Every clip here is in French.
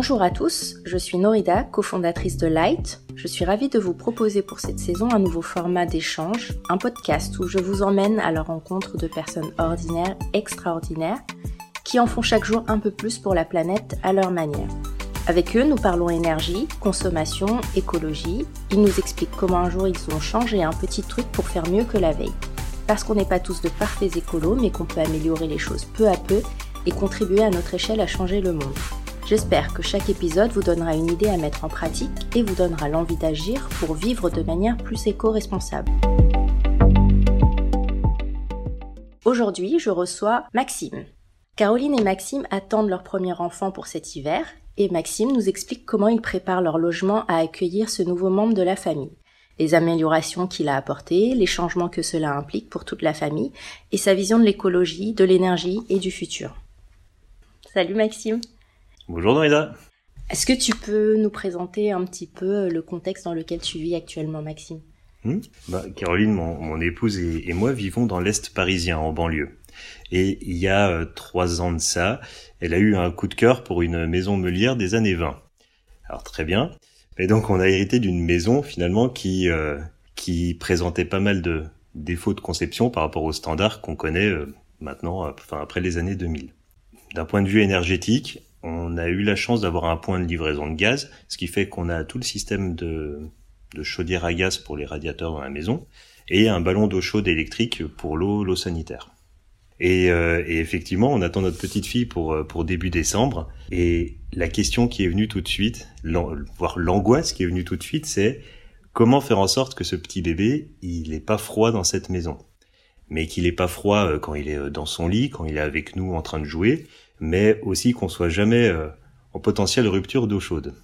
Bonjour à tous, je suis Norida, cofondatrice de Light. Je suis ravie de vous proposer pour cette saison un nouveau format d'échange, un podcast où je vous emmène à la rencontre de personnes ordinaires, extraordinaires, qui en font chaque jour un peu plus pour la planète à leur manière. Avec eux, nous parlons énergie, consommation, écologie. Ils nous expliquent comment un jour ils ont changé un petit truc pour faire mieux que la veille. Parce qu'on n'est pas tous de parfaits écolos, mais qu'on peut améliorer les choses peu à peu et contribuer à notre échelle à changer le monde. J'espère que chaque épisode vous donnera une idée à mettre en pratique et vous donnera l'envie d'agir pour vivre de manière plus éco-responsable. Aujourd'hui, je reçois Maxime. Caroline et Maxime attendent leur premier enfant pour cet hiver et Maxime nous explique comment ils préparent leur logement à accueillir ce nouveau membre de la famille, les améliorations qu'il a apportées, les changements que cela implique pour toute la famille et sa vision de l'écologie, de l'énergie et du futur. Salut Maxime. Bonjour Norida. Est-ce que tu peux nous présenter un petit peu le contexte dans lequel tu vis actuellement, Maxime? Hmm bah, Caroline, mon, épouse et, moi vivons dans l'Est parisien, en banlieue. Et il y a euh, trois ans de ça, elle a eu un coup de cœur pour une maison meulière des années 20. Alors très bien. Et donc on a hérité d'une maison finalement qui euh, qui présentait pas mal de défauts de conception par rapport aux standards qu'on connaît euh, maintenant, enfin après les années 2000. D'un point de vue énergétique, on a eu la chance d'avoir un point de livraison de gaz, ce qui fait qu'on a tout le système de, chaudière à gaz pour les radiateurs dans la maison et un ballon d'eau chaude électrique pour l'eau, sanitaire. Et, euh, et, effectivement, on attend notre petite fille pour euh, pour début décembre. Et la question qui est venue tout de suite, voire l'angoisse qui est venue tout de suite, c'est comment faire en sorte que ce petit bébé, il n'est pas froid dans cette maison, mais qu'il n'est pas froid euh, quand il est dans son lit, quand il est avec nous en train de jouer, mais aussi qu'on soit jamais euh, en potentielle rupture d'eau chaude.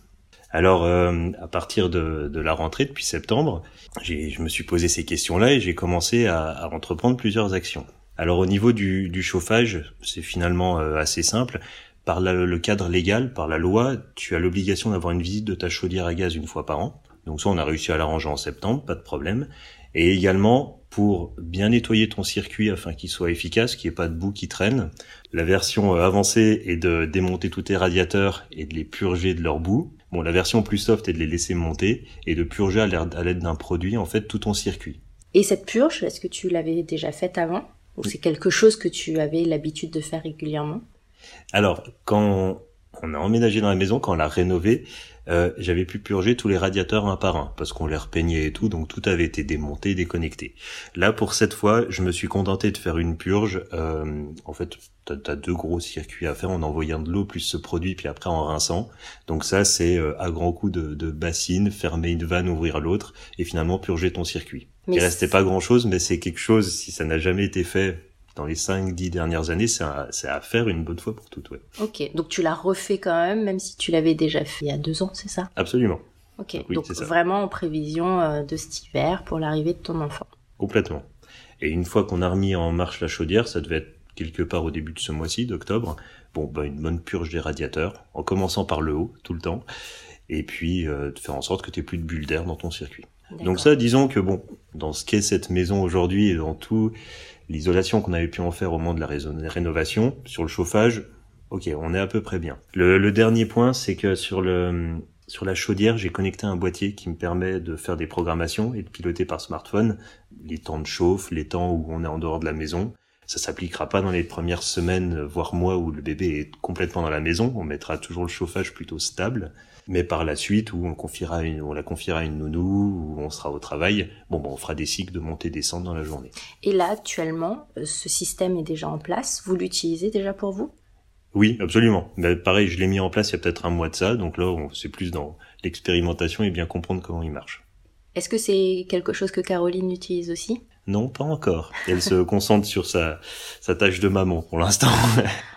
Alors, euh, à partir de, de, la rentrée, depuis septembre, je me suis posé ces questions-là et j'ai commencé à, à, entreprendre plusieurs actions. Alors, au niveau du, du chauffage, c'est finalement euh, assez simple. Par le cadre légal, par la loi, tu as l'obligation d'avoir une visite de ta chaudière à gaz une fois par an. Donc ça, on a réussi à l'arranger en septembre, pas de problème. Et également, pour bien nettoyer ton circuit afin qu'il soit efficace, qu'il n'y ait pas de boue qui traîne, la version euh, avancée est de démonter tous tes radiateurs et de les purger de leur boue. Bon, la version plus soft est de les laisser monter et de purger à l'aide d'un produit, en fait, tout ton circuit. Et cette purge, est-ce que tu l'avais déjà faite avant Ou c'est quelque chose que tu avais l'habitude de faire régulièrement? Alors, quand on a emménagé dans la maison, quand on l'a rénové, euh, j'avais pu purger tous les radiateurs un par un parce qu'on les repeignait et tout, donc tout avait été démonté, déconnecté. Là, pour cette fois, je me suis contenté de faire une purge. Euh, en fait, t'as as deux gros circuits à faire en envoyant de l'eau plus ce produit, puis après en rinçant. Donc ça, c'est euh, à grands coups de, de bassine, fermer une vanne, ouvrir l'autre, et finalement purger ton circuit. Il restait pas grand chose, mais c'est quelque chose, si ça n'a jamais été fait dans les 5-10 dernières années, c'est à, à, faire une bonne fois pour toutes. Ouais. Ok, donc tu l'as refait quand même, même si tu l'avais déjà fait il y a deux ans, c'est ça? Absolument. Ok, donc vraiment en prévision euh, de cet hiver pour l'arrivée de ton enfant. Complètement. Et une fois qu'on a remis en marche la chaudière, ça devait être quelque part au début de ce mois-ci, d'octobre, bon, bah, une bonne purge des radiateurs, en commençant par le haut, tout le temps, et puis euh, de faire en sorte que tu plus de bulles d'air dans ton circuit. Donc ça, disons que bon, dans ce qu'est cette maison aujourd'hui et dans tout l'isolation qu'on avait pu en faire au moment de la rénovation, sur le chauffage, ok, on est à peu près bien. Le, dernier point, c'est que sur le sur la chaudière, j'ai connecté un boîtier qui me permet de faire des programmations et de piloter par smartphone les temps de chauffe, les temps où on est en dehors de la maison. Ça s'appliquera pas dans les premières semaines, voire mois où le bébé est complètement dans la maison. On mettra toujours le chauffage plutôt stable mais par la suite où on confiera une, on la confiera à une nounou, où on sera au travail, bon, bon on fera des cycles de montée descente dans la journée. Et là, actuellement, euh, ce système est déjà en place. Vous l'utilisez déjà pour vous? Oui, absolument. Mais pareil, je l'ai mis en place il y a peut-être un mois de ça, donc là, c'est plus dans l'expérimentation et bien comprendre comment il marche. Est-ce que c'est quelque chose que Caroline utilise aussi? Non, pas encore. Elle se concentre sur sa, sa tâche de maman pour l'instant.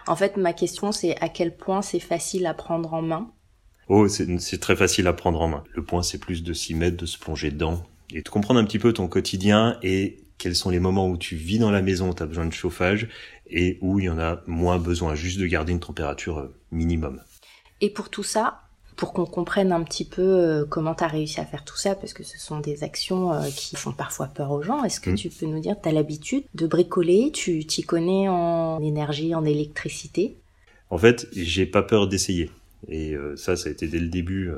en fait, ma question, c'est à quel point c'est facile à prendre en main? Oh, c'est très facile à prendre en main. Le point, c'est plus de s'y mettre, de se plonger dedans et de comprendre un petit peu ton quotidien et quels sont les moments où tu vis dans la maison, où tu as besoin de chauffage et où il y en a moins besoin, juste de garder une température euh, minimum. Et pour tout ça, pour qu'on comprenne un petit peu euh, comment tu as réussi à faire tout ça, parce que ce sont des actions euh, qui font parfois peur aux gens, est-ce que mmh. tu peux nous dire, tu as l'habitude de bricoler, tu t'y connais en énergie, en électricité? En fait, j'ai pas peur d'essayer. Et ça, ça a été dès le début,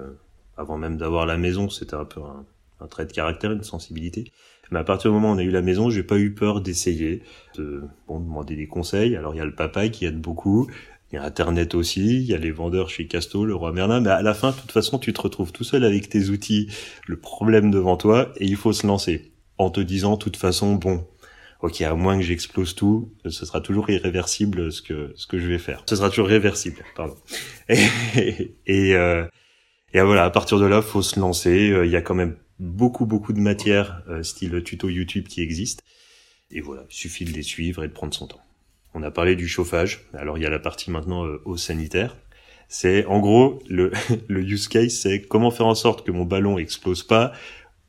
avant même d'avoir la maison, c'était un peu un, un, trait de caractère, une sensibilité. Mais à partir du moment où on a eu la maison, j'ai pas eu peur d'essayer, de bon, demander des conseils. Alors il y a le papa qui aide beaucoup, il y a Internet aussi, il y a les vendeurs chez Casto, le roi Merlin, mais à la fin, de toute façon, tu te retrouves tout seul avec tes outils, le problème devant toi, et il faut se lancer. En te disant, de toute façon, bon, ok, à moins que j'explose tout, ce sera toujours irréversible ce que ce que je vais faire. Ce sera toujours réversible, pardon. Et, et, euh, et voilà, à partir de là, faut se lancer. Euh, il y a quand même beaucoup beaucoup de matières, euh, style tuto YouTube qui existent. Et voilà, il suffit de les suivre et de prendre son temps. On a parlé du chauffage. Alors il y a la partie maintenant euh, eau sanitaire. C'est en gros le, le use case, c'est comment faire en sorte que mon ballon explose pas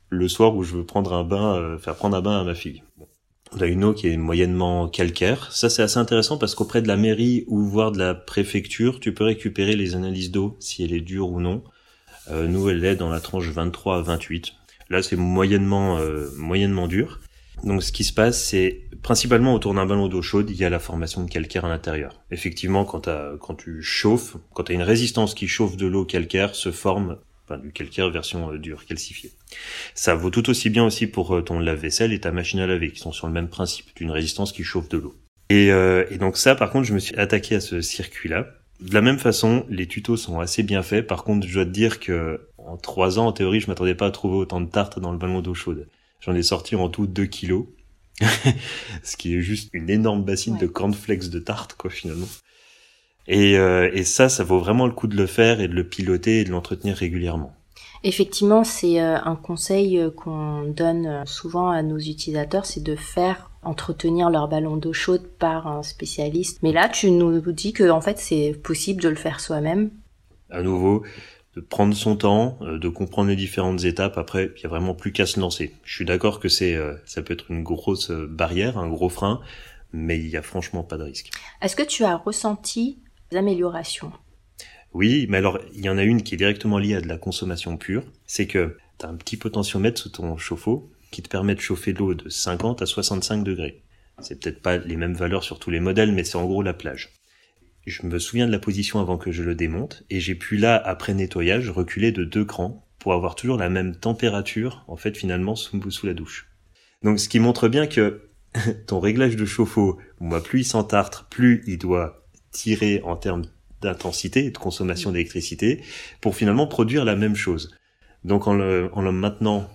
le soir où je veux prendre un bain, euh, faire prendre un bain à ma fille. On a une eau qui est moyennement calcaire. Ça c'est assez intéressant parce qu'auprès de la mairie ou voire de la préfecture, tu peux récupérer les analyses d'eau si elle est dure ou non. Euh, nous elle est dans la tranche 23 à 28. Là c'est moyennement euh, moyennement dur. Donc ce qui se passe, c'est principalement autour d'un ballon d'eau chaude, il y a la formation de calcaire à l'intérieur. Effectivement, quand, tu chauffes, quand tu as une résistance qui chauffe de l'eau calcaire, se forme du calcaire version euh, dure, calcifiée. Ça vaut tout aussi bien aussi pour euh, ton lave-vaisselle et ta machine à laver, qui sont sur le même principe, d'une résistance qui chauffe de l'eau. Et, euh, et donc ça, par contre, je me suis attaqué à ce circuit-là. De la même façon, les tutos sont assez bien faits. Par contre, je dois te dire que en trois ans, en théorie, je m'attendais pas à trouver autant de tartes dans le ballon d'eau chaude. J'en ai sorti en tout 2 kilos. ce qui est juste une énorme bassine de cornflakes de tarte, quoi, finalement. Et, euh, et ça, ça vaut vraiment le coup de le faire et de le piloter et de l'entretenir régulièrement. Effectivement, c'est euh, un conseil euh, qu'on donne souvent à nos utilisateurs, c'est de faire entretenir leur ballon d'eau chaude par un spécialiste. Mais là, tu nous dis que en fait, c'est possible de le faire soi-même. À nouveau, de prendre son temps, euh, de comprendre les différentes étapes. Après, il y a vraiment plus qu'à se lancer. Je suis d'accord que c'est, euh, ça peut être une grosse euh, barrière, un gros frein, mais il y a franchement pas de risque. Est-ce que tu as ressenti des améliorations? Oui, mais alors il y en a une qui est directement liée à de la consommation pure. C'est que tu as un petit potentiomètre sous ton chauffe-eau qui te permet de chauffer l'eau de 50 à 65 degrés. C'est peut-être pas les mêmes valeurs sur tous les modèles, mais c'est en gros la plage je me souviens de la position avant que je le démonte, et j'ai pu là, après nettoyage, reculer de deux crans pour avoir toujours la même température, en fait, finalement, sous, sous la douche. Donc, ce qui montre bien que ton réglage de chauffe-eau, plus il s'entartre, plus il doit tirer en termes d'intensité et de consommation d'électricité pour finalement produire la même chose. Donc, en le, en le maintenant,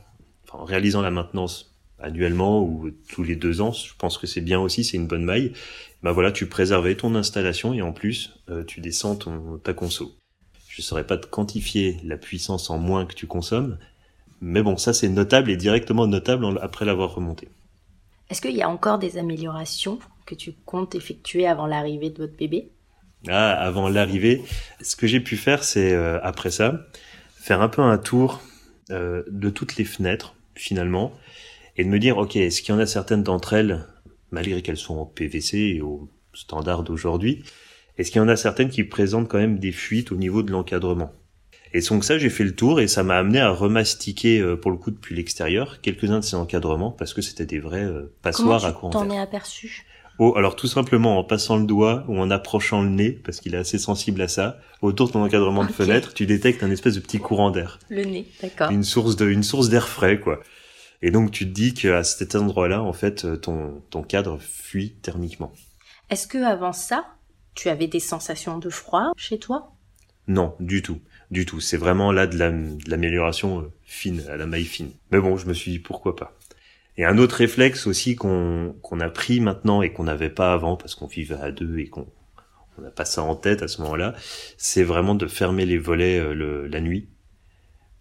en réalisant la maintenance annuellement ou tous les deux ans, je pense que c'est bien aussi, c'est une bonne maille bah voilà, tu préservais ton installation et en plus, euh, tu descends ton, ta conso. Je ne saurais pas te quantifier la puissance en moins que tu consommes, mais bon, ça c'est notable et directement notable après l'avoir remonté. Est-ce qu'il y a encore des améliorations que tu comptes effectuer avant l'arrivée de votre bébé? Ah, avant l'arrivée, ce que j'ai pu faire, c'est euh, après ça, faire un peu un tour euh, de toutes les fenêtres finalement, et de me dire, ok, est-ce qu'il y en a certaines d'entre elles malgré qu'elles sont en PVC et au standard d'aujourd'hui, est-ce qu'il y en a certaines qui présentent quand même des fuites au niveau de l'encadrement? Et donc ça, j'ai fait le tour et ça m'a amené à remastiquer, euh, pour le coup depuis l'extérieur, quelques-uns de ces encadrements parce que c'était des vrais euh, passoires à courant t'en es aperçu? Oh, alors tout simplement en passant le doigt ou en approchant le nez, parce qu'il est assez sensible à ça, autour de ton encadrement de fenêtre, tu détectes un espèce de petit courant d'air. Le nez, d'accord. Une source de, une source d'air frais, quoi. Et donc tu te dis qu'à cet endroit-là, en fait, euh, ton, ton cadre fuit thermiquement. Est-ce que avant ça, tu avais des sensations de froid chez toi? Non, du tout. Du tout. C'est vraiment là de l'amélioration euh, fine, à la maille fine. Mais bon, je me suis dit pourquoi pas. Et un autre réflexe aussi qu'on qu'on a pris maintenant et qu'on n'avait pas avant parce qu'on vivait à deux et qu'on on n'a pas ça en tête à ce moment-là, c'est vraiment de fermer les volets euh, le, la nuit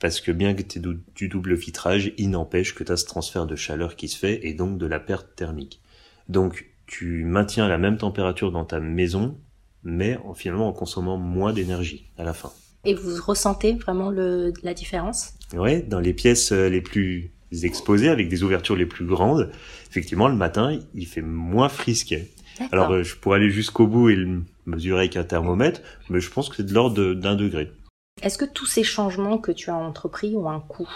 parce que bien que tu aies du double vitrage, il n'empêche que tu as ce transfert de chaleur qui se fait et donc de la perte thermique. Donc tu maintiens la même température dans ta maison, mais en, finalement en consommant moins d'énergie à la fin. Et vous ressentez vraiment le, la différence? Oui, dans les pièces euh, les plus exposées, avec des ouvertures les plus grandes, effectivement, le matin, il fait moins frisquet. Alors, euh, je pourrais aller jusqu'au bout et le mesurer avec un thermomètre, mais je pense que c'est de l'ordre d'un degré. Est-ce que tous ces changements que tu as entrepris ont un coût?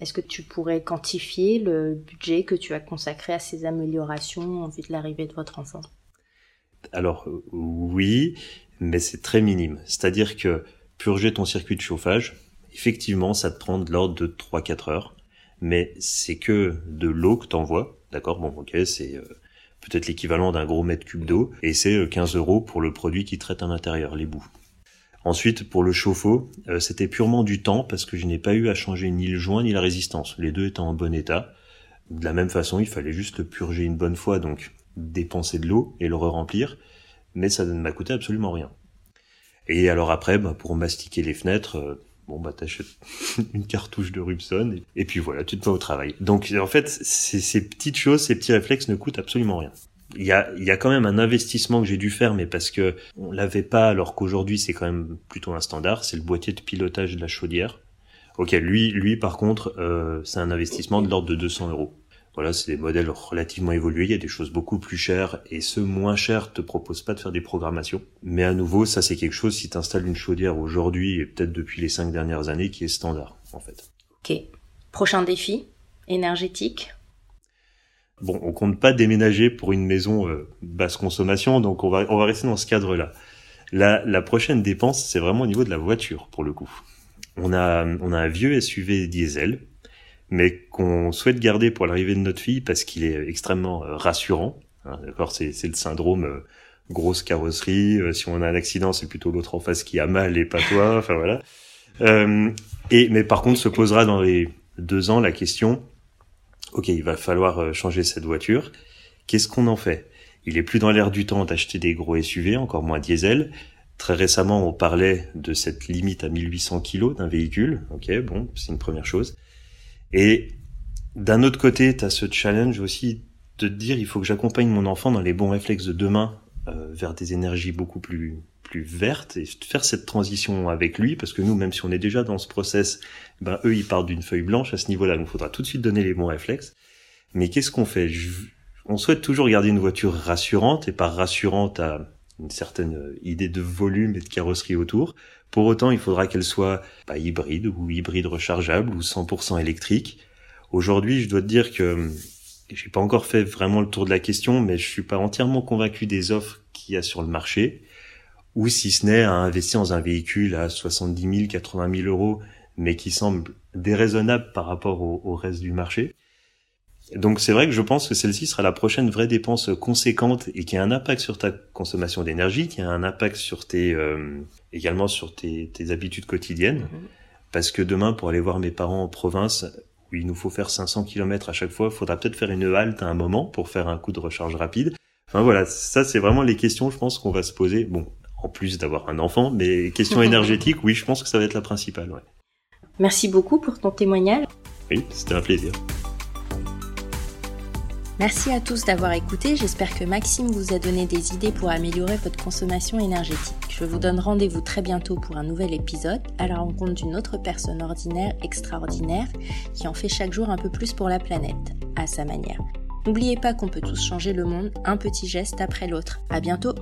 Est-ce que tu pourrais quantifier le budget que tu as consacré à ces améliorations en vue de l'arrivée de votre enfant? Alors oui, mais c'est très minime. C'est-à-dire que purger ton circuit de chauffage, effectivement, ça te prend de l'ordre de 3-4 heures, mais c'est que de l'eau que t'envoies, d'accord? Bon, ok, c'est euh, peut-être l'équivalent d'un gros mètre cube d'eau, et c'est 15 euh, euros pour le produit qui traite à l'intérieur, les bouts. Ensuite, pour le chauffe-eau, euh, c'était purement du temps parce que je n'ai pas eu à changer ni le joint ni la résistance, les deux étant en bon état. De la même façon, il fallait juste purger une bonne fois, donc dépenser de l'eau et le re-remplir, mais ça ne m'a coûté absolument rien. Et alors après, bah, pour mastiquer les fenêtres, euh, bon bah t'achètes une cartouche de Rubson et, puis voilà, tu te vas au travail. Donc en fait, ces petites choses, ces petits réflexes ne coûtent absolument rien. Il y a, quand même un investissement que j'ai dû faire, mais parce que on l'avait pas, alors qu'aujourd'hui c'est quand même plutôt un standard. C'est le boîtier de pilotage de la chaudière. Ok, lui, lui par contre, euh, c'est un investissement de l'ordre de 200 euros. Voilà, c'est des modèles relativement évolués. Il y a des choses beaucoup plus chères et ceux moins chers te proposent pas de faire des programmations. Mais à nouveau, ça c'est quelque chose si tu installes une chaudière aujourd'hui et peut-être depuis les cinq dernières années qui est standard en fait. Ok. Prochain défi énergétique. Bon, on compte pas déménager pour une maison euh, basse consommation, donc on va on va rester dans ce cadre-là. La, la prochaine dépense, c'est vraiment au niveau de la voiture pour le coup. On a on a un vieux SUV diesel mais qu'on souhaite garder pour l'arrivée de notre fille parce qu'il est extrêmement euh, rassurant. Hein, D'accord, c'est, le syndrome euh, grosse carrosserie. Euh, si on a un accident, c'est plutôt l'autre en face qui a mal et pas toi. Enfin voilà. et mais par contre, se posera dans les deux ans la question. Ok, il va falloir changer cette voiture. Qu'est-ce qu'on en fait? Il est plus dans l'air du temps d'acheter des gros SUV, encore moins diesel. Très récemment, on parlait de cette limite à 1800 kg d'un véhicule. Ok, bon, c'est une première chose. Et d'un autre côté, tu as ce challenge aussi de te dire il faut que j'accompagne mon enfant dans les bons réflexes de demain euh, vers des énergies beaucoup plus plus vertes et faire cette transition avec lui parce que nous même si on est déjà dans ce process ben eux ils partent d'une feuille blanche à ce niveau-là. Donc il faudra tout de suite donner les bons réflexes. Mais qu'est-ce qu'on fait? On souhaite toujours garder une voiture rassurante et par rassurante à une certaine idée de volume et de carrosserie autour. Pour autant, il faudra qu'elle soit pas hybride ou hybride rechargeable ou 100% électrique. Aujourd'hui, je dois te dire que hum, j'ai pas encore fait vraiment le tour de la question, mais je suis pas entièrement convaincu des offres qu'il y a sur le marché, ou si ce n'est à investir dans un véhicule à 70 000, 80 000 euros, mais qui semble déraisonnable par rapport au reste du marché. Donc c'est vrai que je pense que celle-ci sera la prochaine vraie dépense conséquente et qui a un impact sur ta consommation d'énergie, qui a un impact sur tes euh, également sur tes, tes habitudes quotidiennes. Mhm. Parce que demain, pour aller voir mes parents en province, où il nous faut faire 500 km à chaque fois, il faudra peut-être faire une halte à un moment pour faire un coup de recharge rapide. Enfin voilà, ça c'est vraiment les questions, je pense qu'on va se poser. Bon, en plus d'avoir un enfant, mais questions énergétiques, oui, je pense que ça va être la principale. Ouais. Merci beaucoup pour ton témoignage. Oui, c'était un plaisir. Merci à tous d'avoir écouté, j'espère que Maxime vous a donné des idées pour améliorer votre consommation énergétique. Je vous donne rendez-vous très bientôt pour un nouvel épisode à la rencontre d'une autre personne ordinaire extraordinaire qui en fait chaque jour un peu plus pour la planète, à sa manière. N'oubliez pas qu'on peut tous changer le monde un petit geste après l'autre. À bientôt!